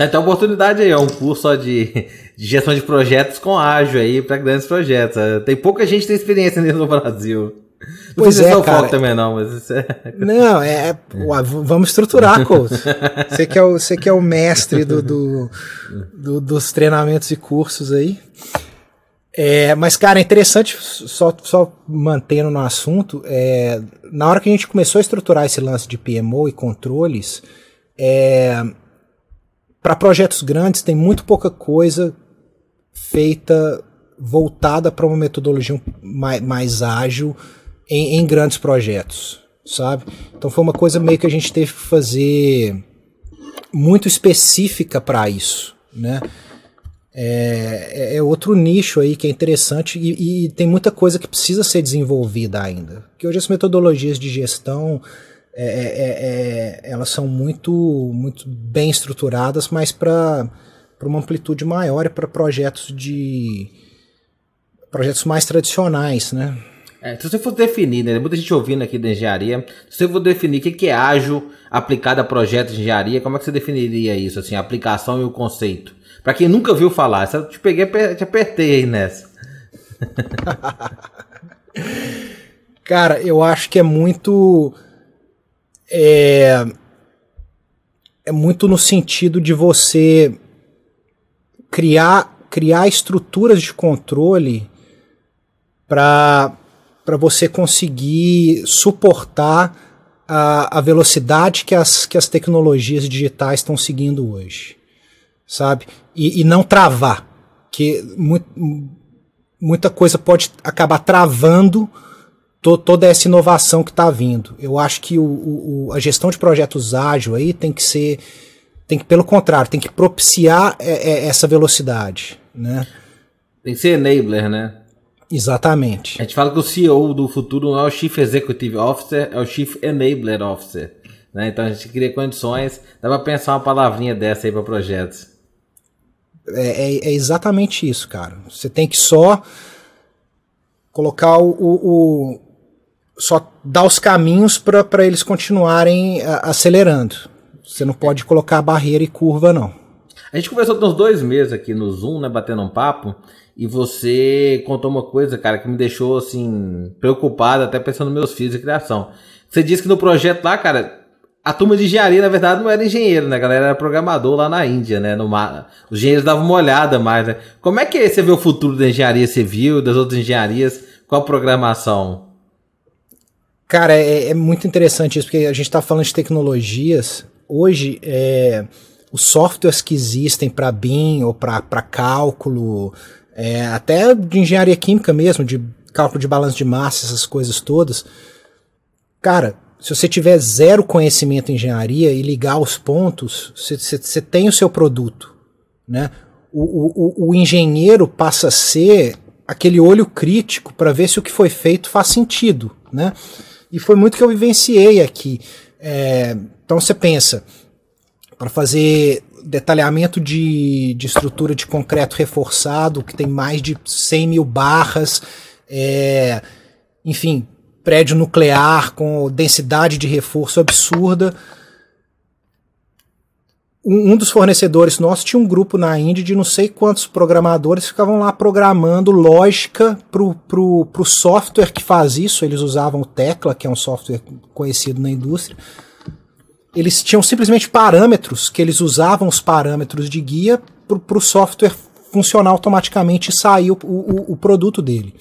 A: É, tem oportunidade aí, é um curso de, de gestão de projetos com ágil aí para grandes projetos. É, tem pouca gente que tem experiência nisso no Brasil.
B: Não pois é, cara. também não, mas isso é... Não, é, ué, vamos estruturar, Couto. Você que é o, você que é o mestre do, do, do, dos treinamentos e cursos aí. É, mas, cara, é interessante, só, só mantendo no assunto, é, na hora que a gente começou a estruturar esse lance de PMO e controles, é, para projetos grandes tem muito pouca coisa feita voltada para uma metodologia mais, mais ágil, em, em grandes projetos, sabe? Então foi uma coisa meio que a gente teve que fazer muito específica para isso, né? É, é, é, outro nicho aí que é interessante e, e, tem muita coisa que precisa ser desenvolvida ainda. Que hoje as metodologias de gestão é, é, é, é elas são muito, muito bem estruturadas, mas para uma amplitude maior e para projetos de projetos mais tradicionais, né?
A: É, se você for definir, né, muita gente ouvindo aqui da engenharia, se você for definir o que, que é ágil aplicado a projetos de engenharia, como é que você definiria isso, assim, a aplicação e o conceito? Para quem nunca viu falar, eu te peguei, te apertei aí nessa.
B: Cara, eu acho que é muito. É, é muito no sentido de você criar, criar estruturas de controle para você conseguir suportar a, a, velocidade que as, que as tecnologias digitais estão seguindo hoje, sabe? E, e não travar, que mu muita coisa pode acabar travando to toda essa inovação que está vindo. Eu acho que o, o, a gestão de projetos ágil aí tem que ser, tem que pelo contrário, tem que propiciar é, é, essa velocidade, né?
A: Tem que ser enabler, né?
B: Exatamente.
A: A gente fala que o CEO do futuro não é o Chief Executive Officer, é o Chief Enabler Officer. Né? Então a gente cria condições, dá para pensar uma palavrinha dessa aí para projetos.
B: É, é, é, exatamente isso, cara. Você tem que só colocar o, o, o só dar os caminhos para eles continuarem a, acelerando. Você não pode colocar barreira e curva, não.
A: A gente conversou uns dois meses aqui no Zoom, né, batendo um papo, e você contou uma coisa, cara, que me deixou, assim, preocupado, até pensando nos meus filhos de criação. Você disse que no projeto lá, cara, a turma de engenharia, na verdade, não era engenheiro, né? A galera era programador lá na Índia, né? No mar... Os engenheiros davam uma olhada mais, né? Como é que você vê o futuro da engenharia civil, das outras engenharias, com a programação?
B: Cara, é, é muito interessante isso, porque a gente está falando de tecnologias. Hoje, é, os softwares que existem para BIM ou para cálculo, é, até de engenharia química mesmo, de cálculo de balanço de massa, essas coisas todas. Cara, se você tiver zero conhecimento em engenharia e ligar os pontos, você tem o seu produto. Né? O, o, o engenheiro passa a ser aquele olho crítico para ver se o que foi feito faz sentido. Né? E foi muito que eu vivenciei aqui. É, então você pensa, para fazer detalhamento de, de estrutura de concreto reforçado, que tem mais de 100 mil barras, é, enfim, prédio nuclear com densidade de reforço absurda. Um, dos fornecedores nossos tinha um grupo na Índia de não sei quantos programadores ficavam lá programando lógica pro, pro, pro software que faz isso. Eles usavam o Tecla, que é um software conhecido na indústria eles tinham simplesmente parâmetros que eles usavam os parâmetros de guia para o software funcionar automaticamente e sair o, o, o, produto dele.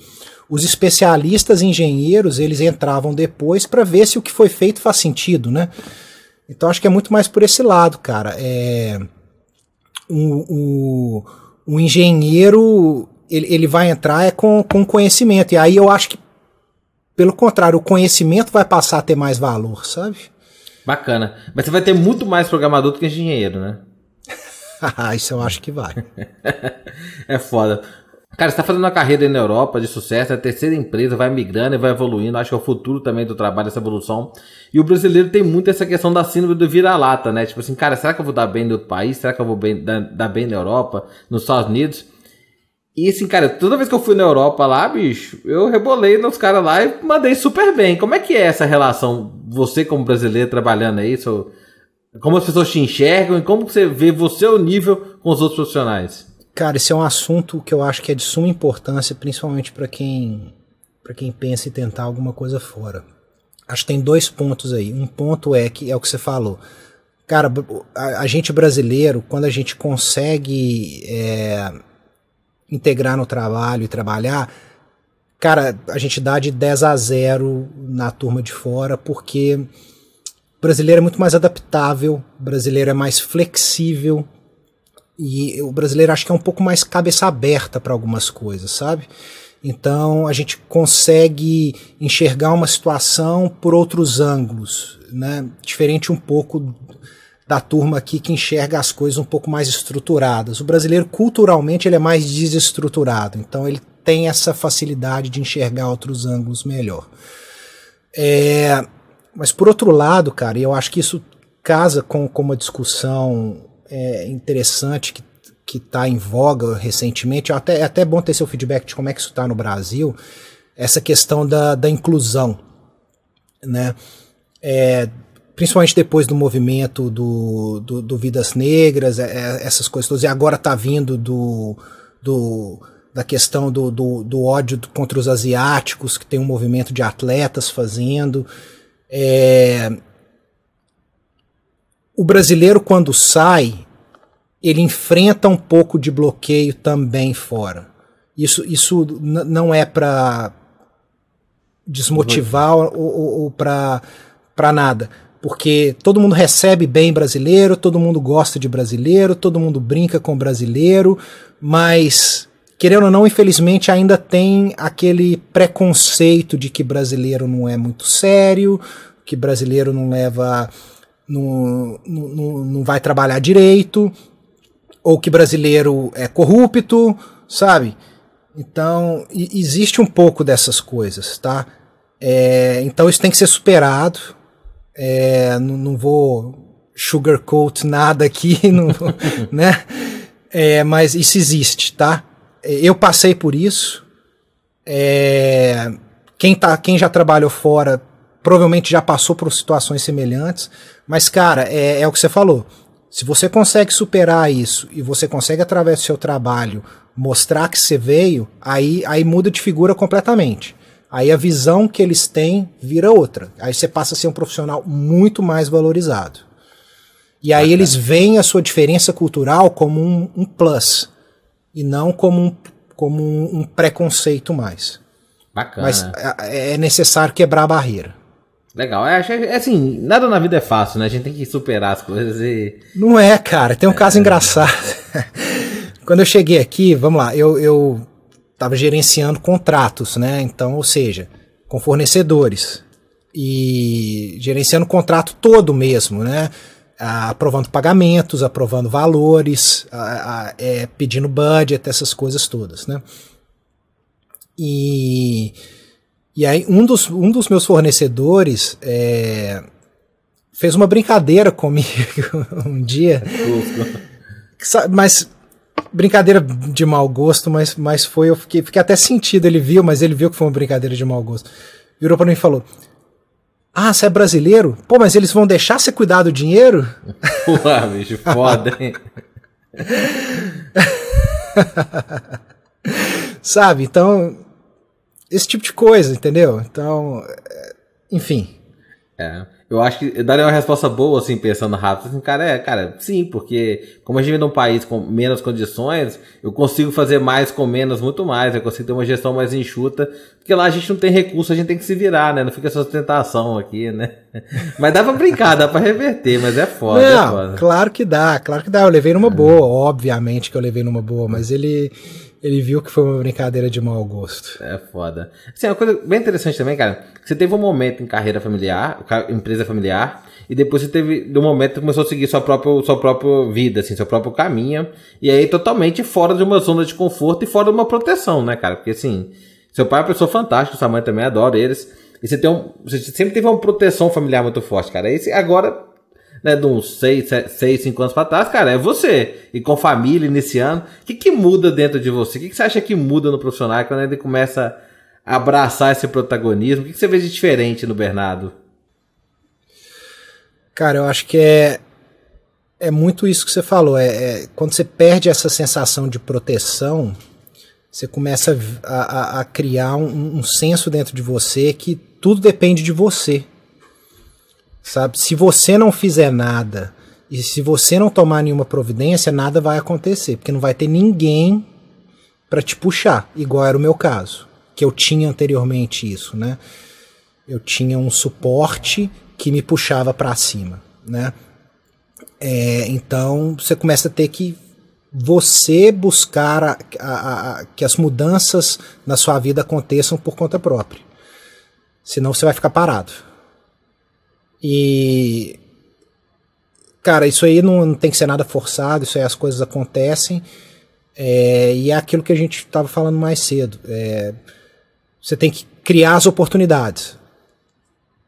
B: Os especialistas engenheiros eles entravam depois para ver se o que foi feito faz sentido, né? Então acho que é muito mais por esse lado, cara. É, o, o, o engenheiro ele, ele vai entrar é com, com conhecimento. E aí eu acho que, pelo contrário, o conhecimento vai passar a ter mais valor, sabe?
A: Bacana. Mas você vai ter muito mais programador do que engenheiro, né?
B: Isso eu acho que vai.
A: é foda. Cara, você tá fazendo uma carreira aí na Europa de sucesso, é a terceira empresa, vai migrando e vai evoluindo. Acho que é o futuro também do trabalho, essa evolução. E o brasileiro tem muito essa questão da síndrome do vira-lata, né? Tipo assim, cara, será que eu vou dar bem no outro país? Será que eu vou bem, dar, dar bem na Europa, nos Estados Unidos? E assim, cara, toda vez que eu fui na Europa lá, bicho, eu rebolei nos caras lá e mandei super bem. Como é que é essa relação, você como brasileiro trabalhando aí, seu, como as pessoas te enxergam e como você vê você o nível com os outros profissionais?
B: Cara, esse é um assunto que eu acho que é de suma importância, principalmente para quem para quem pensa em tentar alguma coisa fora. Acho que tem dois pontos aí. Um ponto é que é o que você falou. Cara, a, a gente brasileiro, quando a gente consegue é, integrar no trabalho e trabalhar, cara, a gente dá de 10 a 0 na turma de fora, porque brasileiro é muito mais adaptável, brasileiro é mais flexível, e o brasileiro acho que é um pouco mais cabeça aberta para algumas coisas, sabe? Então a gente consegue enxergar uma situação por outros ângulos, né? Diferente um pouco da turma aqui que enxerga as coisas um pouco mais estruturadas. O brasileiro culturalmente ele é mais desestruturado, então ele tem essa facilidade de enxergar outros ângulos melhor. É, mas por outro lado, cara, eu acho que isso casa com, com uma discussão é, interessante que que está em voga recentemente, até, é até bom ter seu feedback de como é que isso está no Brasil, essa questão da, da inclusão, né? É, principalmente depois do movimento do, do, do Vidas Negras, é, é essas coisas todas, e agora está vindo do, do, da questão do, do, do, ódio contra os asiáticos, que tem um movimento de atletas fazendo. É, o brasileiro, quando sai, ele enfrenta um pouco de bloqueio também fora. Isso, isso não é para desmotivar ou, ou, ou para nada. Porque todo mundo recebe bem brasileiro, todo mundo gosta de brasileiro, todo mundo brinca com brasileiro, mas, querendo ou não, infelizmente ainda tem aquele preconceito de que brasileiro não é muito sério, que brasileiro não leva não, não, não vai trabalhar direito, ou que brasileiro é corrupto, sabe? Então, existe um pouco dessas coisas, tá? É, então isso tem que ser superado. É, não, não, vou sugarcoat nada aqui, não, né? É, mas isso existe, tá? Eu passei por isso. É, quem, tá, quem já trabalhou fora provavelmente já passou por situações semelhantes. Mas, cara, é, é o que você falou. Se você consegue superar isso e você consegue, através do seu trabalho, mostrar que você veio, aí, aí muda de figura completamente. Aí a visão que eles têm vira outra. Aí você passa a ser um profissional muito mais valorizado. E aí Bacana. eles veem a sua diferença cultural como um, um plus e não como um, como um, um preconceito mais.
A: Bacana.
B: Mas é, é necessário quebrar a barreira.
A: Legal. É, é, assim, nada na vida é fácil, né? A gente tem que superar as coisas e.
B: Não é, cara. Tem um caso é. engraçado. Quando eu cheguei aqui, vamos lá, eu, eu tava gerenciando contratos, né? Então, ou seja, com fornecedores. E gerenciando o contrato todo mesmo, né? aprovando pagamentos, aprovando valores, é, pedindo budget, essas coisas todas, né? E e aí um dos, um dos meus fornecedores é, fez uma brincadeira comigo um dia. mas brincadeira de mau gosto, mas, mas foi, eu fiquei, fiquei até sentido, ele viu, mas ele viu que foi uma brincadeira de mau gosto. Virou para mim e falou: Ah, você é brasileiro? Pô, mas eles vão deixar você cuidar do dinheiro?
A: Porra, bicho, foda, hein?
B: Sabe, então esse tipo de coisa, entendeu? Então, é, enfim.
A: É. Eu acho que eu daria uma resposta boa, assim, pensando rápido. Assim, cara, é, cara, sim, porque como a gente vive num país com menos condições, eu consigo fazer mais com menos, muito mais. Eu consigo ter uma gestão mais enxuta, porque lá a gente não tem recurso, a gente tem que se virar, né? Não fica essa sustentação aqui, né? Mas dá pra brincar, dá pra reverter, mas é foda,
B: não,
A: é foda.
B: Claro que dá, claro que dá. Eu levei numa boa, obviamente que eu levei numa boa, mas ele ele viu que foi uma brincadeira de mau gosto.
A: É foda. Assim, uma coisa bem interessante também, cara, você teve um momento em carreira familiar, empresa familiar, e depois você teve, um momento, começou a seguir sua própria, sua própria vida, assim, seu próprio caminho, e aí totalmente fora de uma zona de conforto e fora de uma proteção, né, cara? Porque assim, seu pai é uma pessoa fantástica, sua mãe também adora eles, e você tem um, você sempre teve uma proteção familiar muito forte, cara. Esse agora né, de uns 6, 6 5 anos para trás, cara, é você. E com família, iniciando. O que, que muda dentro de você? O que, que você acha que muda no profissional quando ele começa a abraçar esse protagonismo? O que, que você vê de diferente no Bernardo?
B: Cara, eu acho que é, é muito isso que você falou. É, é quando você perde essa sensação de proteção, você começa a, a, a criar um, um senso dentro de você que tudo depende de você sabe? Se você não fizer nada e se você não tomar nenhuma providência, nada vai acontecer, porque não vai ter ninguém para te puxar, igual era o meu caso, que eu tinha anteriormente isso, né? Eu tinha um suporte que me puxava para cima, né? É, então você começa a ter que você buscar a, a, a, que as mudanças na sua vida aconteçam por conta própria. Senão você vai ficar parado. E. Cara, isso aí não, não tem que ser nada forçado, isso aí as coisas acontecem. É, e é aquilo que a gente estava falando mais cedo. É, você tem que criar as oportunidades.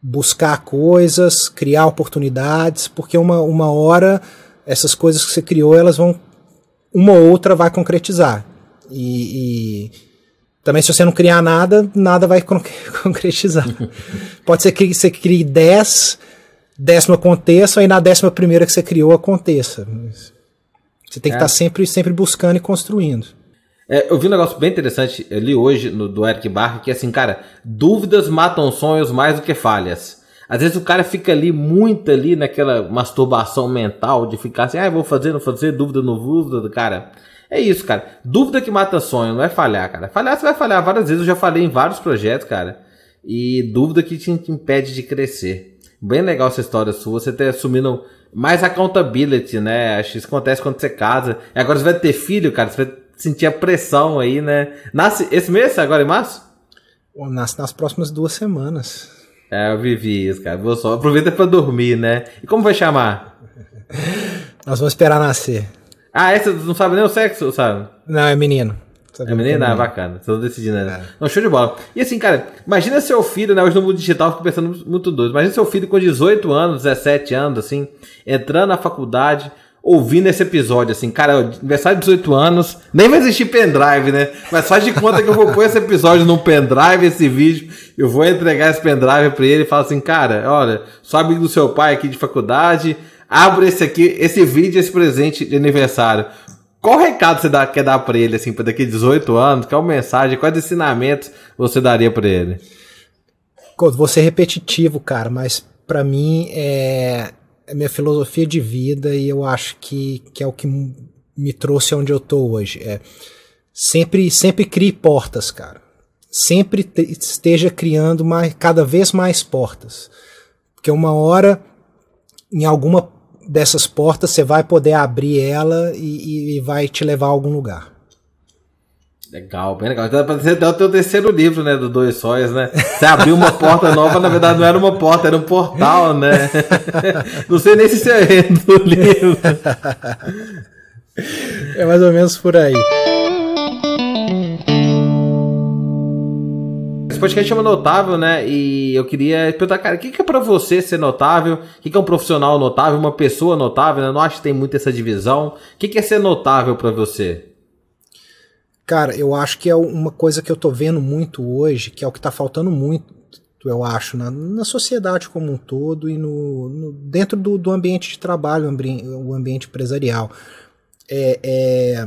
B: Buscar coisas, criar oportunidades, porque uma, uma hora essas coisas que você criou, elas vão. Uma ou outra vai concretizar. E, e também, se você não criar nada, nada vai concretizar. Pode ser que você crie 10, décima aconteça, e na décima primeira que você criou aconteça. Você tem que estar é. tá sempre, sempre buscando e construindo.
A: É, eu vi um negócio bem interessante, eu li hoje no, do Eric Barker, que é assim, cara, dúvidas matam sonhos mais do que falhas. Às vezes o cara fica ali muito ali naquela masturbação mental de ficar assim, ah, vou fazer, não fazer, dúvida, não dúvida, cara. É isso, cara. Dúvida que mata sonho, não é falhar, cara. Falhar você vai falhar várias vezes, eu já falei em vários projetos, cara. E dúvida que te impede de crescer. Bem legal essa história sua, você ter assumindo mais accountability, né? Acho que isso acontece quando você casa. E agora você vai ter filho, cara, você vai sentir a pressão aí, né? Nasce esse mês, agora em março?
B: Nasce nas próximas duas semanas.
A: É, eu vivi isso, cara. Vou só aproveita para dormir, né? E como vai chamar?
B: Nós vamos esperar nascer.
A: Ah, essa não sabe nem o sexo, sabe?
B: Não, é menino.
A: é menino? Ah, bacana. Tô decidindo, né? É. Não, show de bola. E assim, cara, imagina seu filho, né? Hoje no mundo digital, eu fico pensando muito doido. Imagina seu filho com 18 anos, 17 anos, assim, entrando na faculdade, ouvindo esse episódio, assim, cara, aniversário de 18 anos, nem vai existir pendrive, né? Mas faz de conta que eu vou pôr esse episódio num pendrive, esse vídeo, eu vou entregar esse pendrive pra ele e falo assim, cara, olha, sou amigo do seu pai aqui de faculdade, Abre esse aqui, esse vídeo, esse presente de aniversário. Qual recado você dá, quer dar para ele, assim, para daqui a 18 anos? Qual mensagem, quais ensinamentos você daria para ele?
B: Vou ser repetitivo, cara, mas para mim é, é minha filosofia de vida e eu acho que, que é o que me trouxe onde eu tô hoje. É, sempre, sempre crie portas, cara. Sempre te, esteja criando mais, cada vez mais portas. Porque uma hora, em alguma dessas portas você vai poder abrir ela e, e vai te levar a algum lugar.
A: Legal, bem legal. Dá pra ser o teu terceiro livro, né? Do Dois Sóis, né? Você abriu uma porta nova, na verdade não era uma porta, era um portal, né? Não sei nem se você é do livro.
B: É mais ou menos por aí.
A: Podcast chama Notável, né? E eu queria perguntar, cara, o que, é para você ser notável? O que, que é um profissional notável, uma pessoa notável? Né? Eu não acho que tem muito essa divisão. O que, que é ser notável para você?
B: Cara, eu acho que é uma coisa que eu tô vendo muito hoje, que é o que tá faltando muito, eu acho, na, na sociedade como um todo e no, no dentro do, do, ambiente de trabalho, o ambiente empresarial. É, é,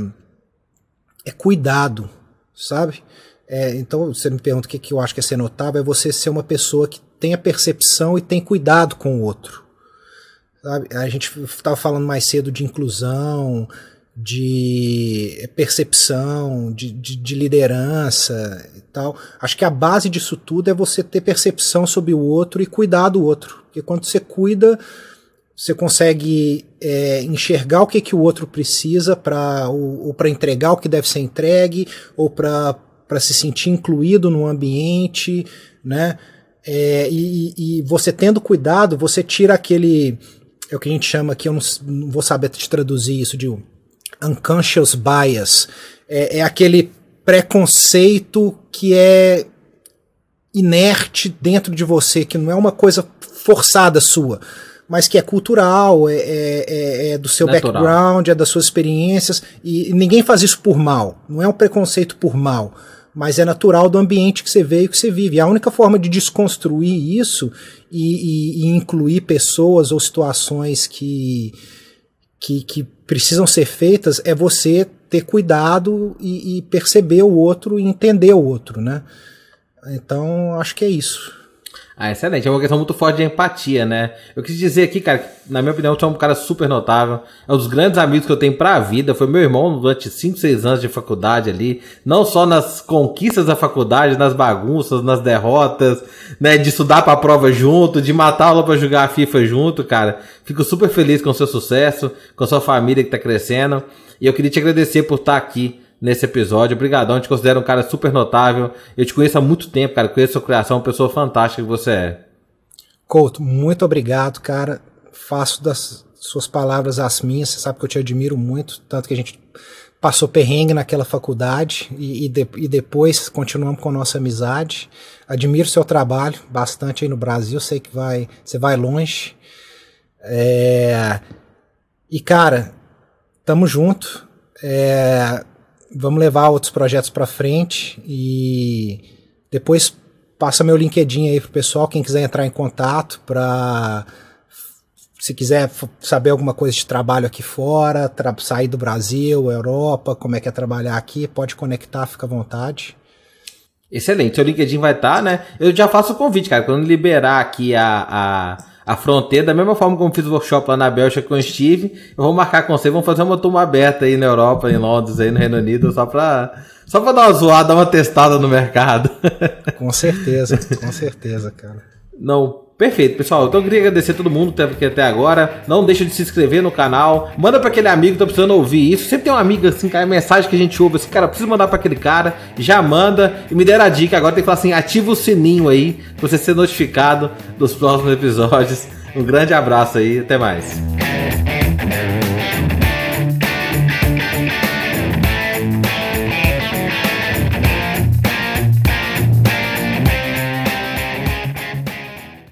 B: é cuidado, sabe? É, então, você me pergunta o que, que eu acho que é ser notável, é você ser uma pessoa que tenha percepção e tem cuidado com o outro. Sabe? A gente estava falando mais cedo de inclusão, de percepção, de, de, de, liderança e tal. Acho que a base disso tudo é você ter percepção sobre o outro e cuidar do outro. Porque quando você cuida, você consegue é, enxergar o que, que o outro precisa para ou, ou para entregar o que deve ser entregue ou para se sentir incluído no ambiente, né? É, e, e você tendo cuidado, você tira aquele é o que a gente chama aqui, eu não, não vou saber te traduzir isso de unconscious bias. É, é aquele preconceito que é inerte dentro de você, que não é uma coisa forçada sua, mas que é cultural, é, é, é, é do seu Natural. background, é das suas experiências, e ninguém faz isso por mal, não é um preconceito por mal, mas é natural do ambiente que você veio e que você vive. A única forma de desconstruir isso e, e, e incluir pessoas ou situações que, que, que precisam ser feitas é você ter cuidado e, e, perceber o outro e entender o outro, né? Então, acho que é isso.
A: Ah, excelente. É uma questão muito forte de empatia, né? Eu quis dizer aqui, cara, que, na minha opinião, você é um cara super notável. É um dos grandes amigos que eu tenho pra vida. Foi meu irmão durante 5, 6 anos de faculdade ali. Não só nas conquistas da faculdade, nas bagunças, nas derrotas, né? De estudar pra prova junto, de matar aula pra jogar a FIFA junto, cara. Fico super feliz com o seu sucesso, com a sua família que tá crescendo. E eu queria te agradecer por estar aqui nesse episódio. Obrigadão, te considero um cara super notável. Eu te conheço há muito tempo, cara. Conheço a sua criação, uma pessoa fantástica que você é.
B: Couto, muito obrigado, cara. Faço das suas palavras as minhas. Você sabe que eu te admiro muito, tanto que a gente passou perrengue naquela faculdade e, e, de, e depois continuamos com a nossa amizade. Admiro seu trabalho bastante aí no Brasil. Sei que vai, você vai longe. É, e cara, tamo junto. É, vamos levar outros projetos para frente e depois passa meu LinkedIn aí pro pessoal, quem quiser entrar em contato para se quiser saber alguma coisa de trabalho aqui fora, sair do Brasil, Europa, como é que é trabalhar aqui, pode conectar, fica à vontade.
A: Excelente, seu LinkedIn vai estar, tá, né? Eu já faço o convite, cara, quando liberar aqui a, a a fronteira, da mesma forma como fiz o workshop lá na Bélgica com o Steve, eu vou marcar com você, vamos fazer uma turma aberta aí na Europa, em Londres, aí no Reino Unido, só pra, só pra dar uma zoada, dar uma testada no mercado.
B: Com certeza, com certeza, cara.
A: Não, Perfeito, pessoal. Então eu queria agradecer a todo mundo que até agora. Não deixa de se inscrever no canal. Manda para aquele amigo que tá precisando ouvir isso. Sempre tem um amigo assim, cara, mensagem que a gente ouve assim, cara, precisa mandar para aquele cara. Já manda. E me deram a dica agora, tem que falar assim, ativa o sininho aí, pra você ser notificado dos próximos episódios. Um grande abraço aí, até mais.